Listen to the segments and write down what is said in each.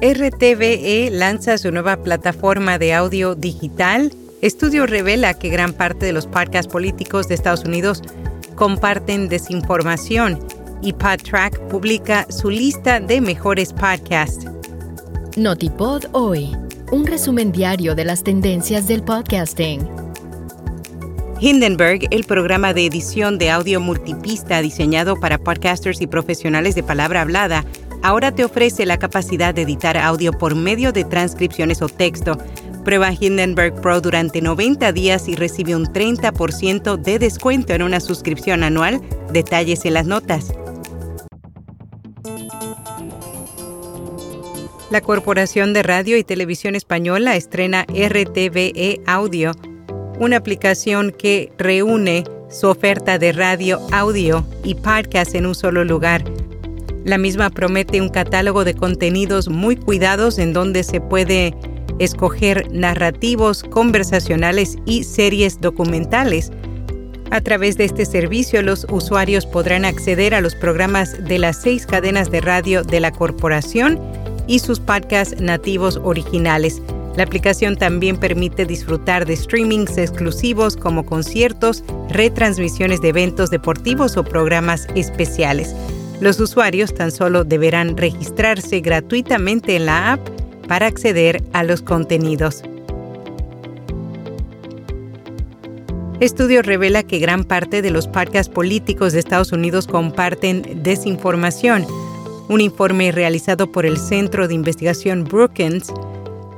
RTVE lanza su nueva plataforma de audio digital. Estudio revela que gran parte de los podcasts políticos de Estados Unidos comparten desinformación y PodTrack publica su lista de mejores podcasts. Notipod hoy, un resumen diario de las tendencias del podcasting. Hindenburg, el programa de edición de audio multipista diseñado para podcasters y profesionales de palabra hablada, ahora te ofrece la capacidad de editar audio por medio de transcripciones o texto. Prueba Hindenburg Pro durante 90 días y recibe un 30% de descuento en una suscripción anual. Detalles en las notas. La Corporación de Radio y Televisión Española estrena RTVE Audio, una aplicación que reúne su oferta de radio, audio y podcast en un solo lugar la misma promete un catálogo de contenidos muy cuidados en donde se puede escoger narrativos, conversacionales y series documentales. A través de este servicio, los usuarios podrán acceder a los programas de las seis cadenas de radio de la corporación y sus podcasts nativos originales. La aplicación también permite disfrutar de streamings exclusivos como conciertos, retransmisiones de eventos deportivos o programas especiales. Los usuarios tan solo deberán registrarse gratuitamente en la app para acceder a los contenidos. Estudio revela que gran parte de los podcasts políticos de Estados Unidos comparten desinformación. Un informe realizado por el Centro de Investigación Brookings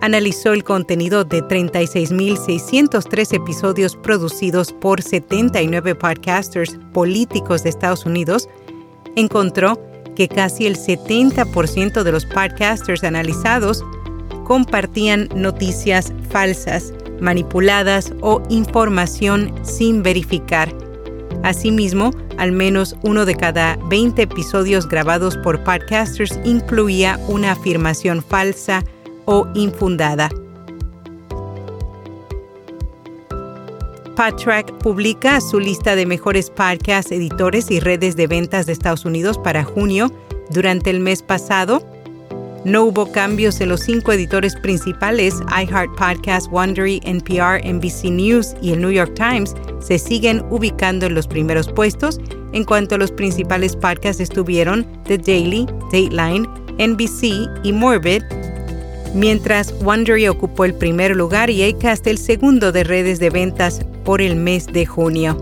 analizó el contenido de 36.603 episodios producidos por 79 podcasters políticos de Estados Unidos encontró que casi el 70% de los podcasters analizados compartían noticias falsas, manipuladas o información sin verificar. Asimismo, al menos uno de cada 20 episodios grabados por podcasters incluía una afirmación falsa o infundada. PodTrack publica su lista de mejores podcasts, editores y redes de ventas de Estados Unidos para junio. Durante el mes pasado, no hubo cambios en los cinco editores principales, iHeart Podcast, Wondery, NPR, NBC News y el New York Times, se siguen ubicando en los primeros puestos. En cuanto a los principales podcasts estuvieron The Daily, Dateline, NBC y Morbid, mientras Wondery ocupó el primer lugar y Acast el segundo de redes de ventas por el mes de junio.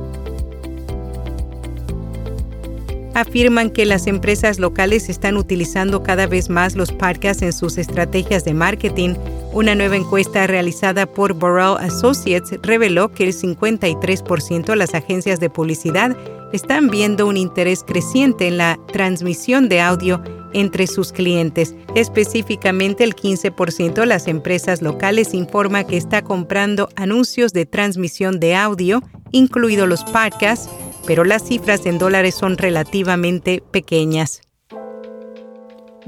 Afirman que las empresas locales están utilizando cada vez más los podcasts en sus estrategias de marketing. Una nueva encuesta realizada por Burrell Associates reveló que el 53% de las agencias de publicidad están viendo un interés creciente en la transmisión de audio entre sus clientes. Específicamente, el 15% de las empresas locales informa que está comprando anuncios de transmisión de audio, incluidos los podcasts, pero las cifras en dólares son relativamente pequeñas.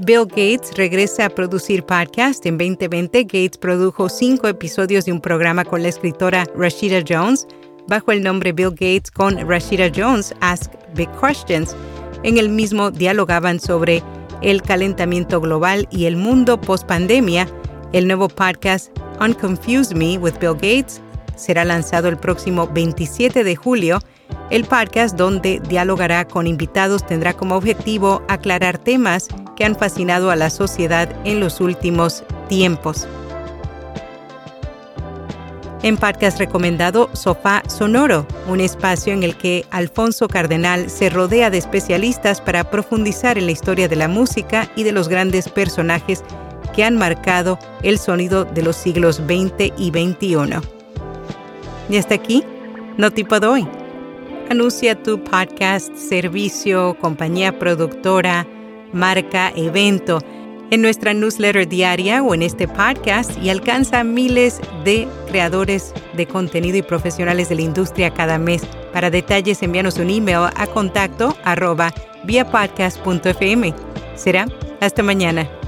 Bill Gates regresa a producir podcast. En 2020, Gates produjo cinco episodios de un programa con la escritora Rashida Jones bajo el nombre Bill Gates con Rashida Jones Ask Big Questions. En el mismo dialogaban sobre el calentamiento global y el mundo post-pandemia, el nuevo podcast Unconfuse Me with Bill Gates será lanzado el próximo 27 de julio. El podcast, donde dialogará con invitados, tendrá como objetivo aclarar temas que han fascinado a la sociedad en los últimos tiempos. En podcast recomendado Sofá Sonoro, un espacio en el que Alfonso Cardenal se rodea de especialistas para profundizar en la historia de la música y de los grandes personajes que han marcado el sonido de los siglos XX y XXI. Y hasta aquí, no tipo de hoy. Anuncia tu podcast, servicio, compañía productora, marca, evento en nuestra newsletter diaria o en este podcast y alcanza miles de creadores de contenido y profesionales de la industria cada mes. Para detalles, envíanos un email a contacto arroba. Será hasta mañana.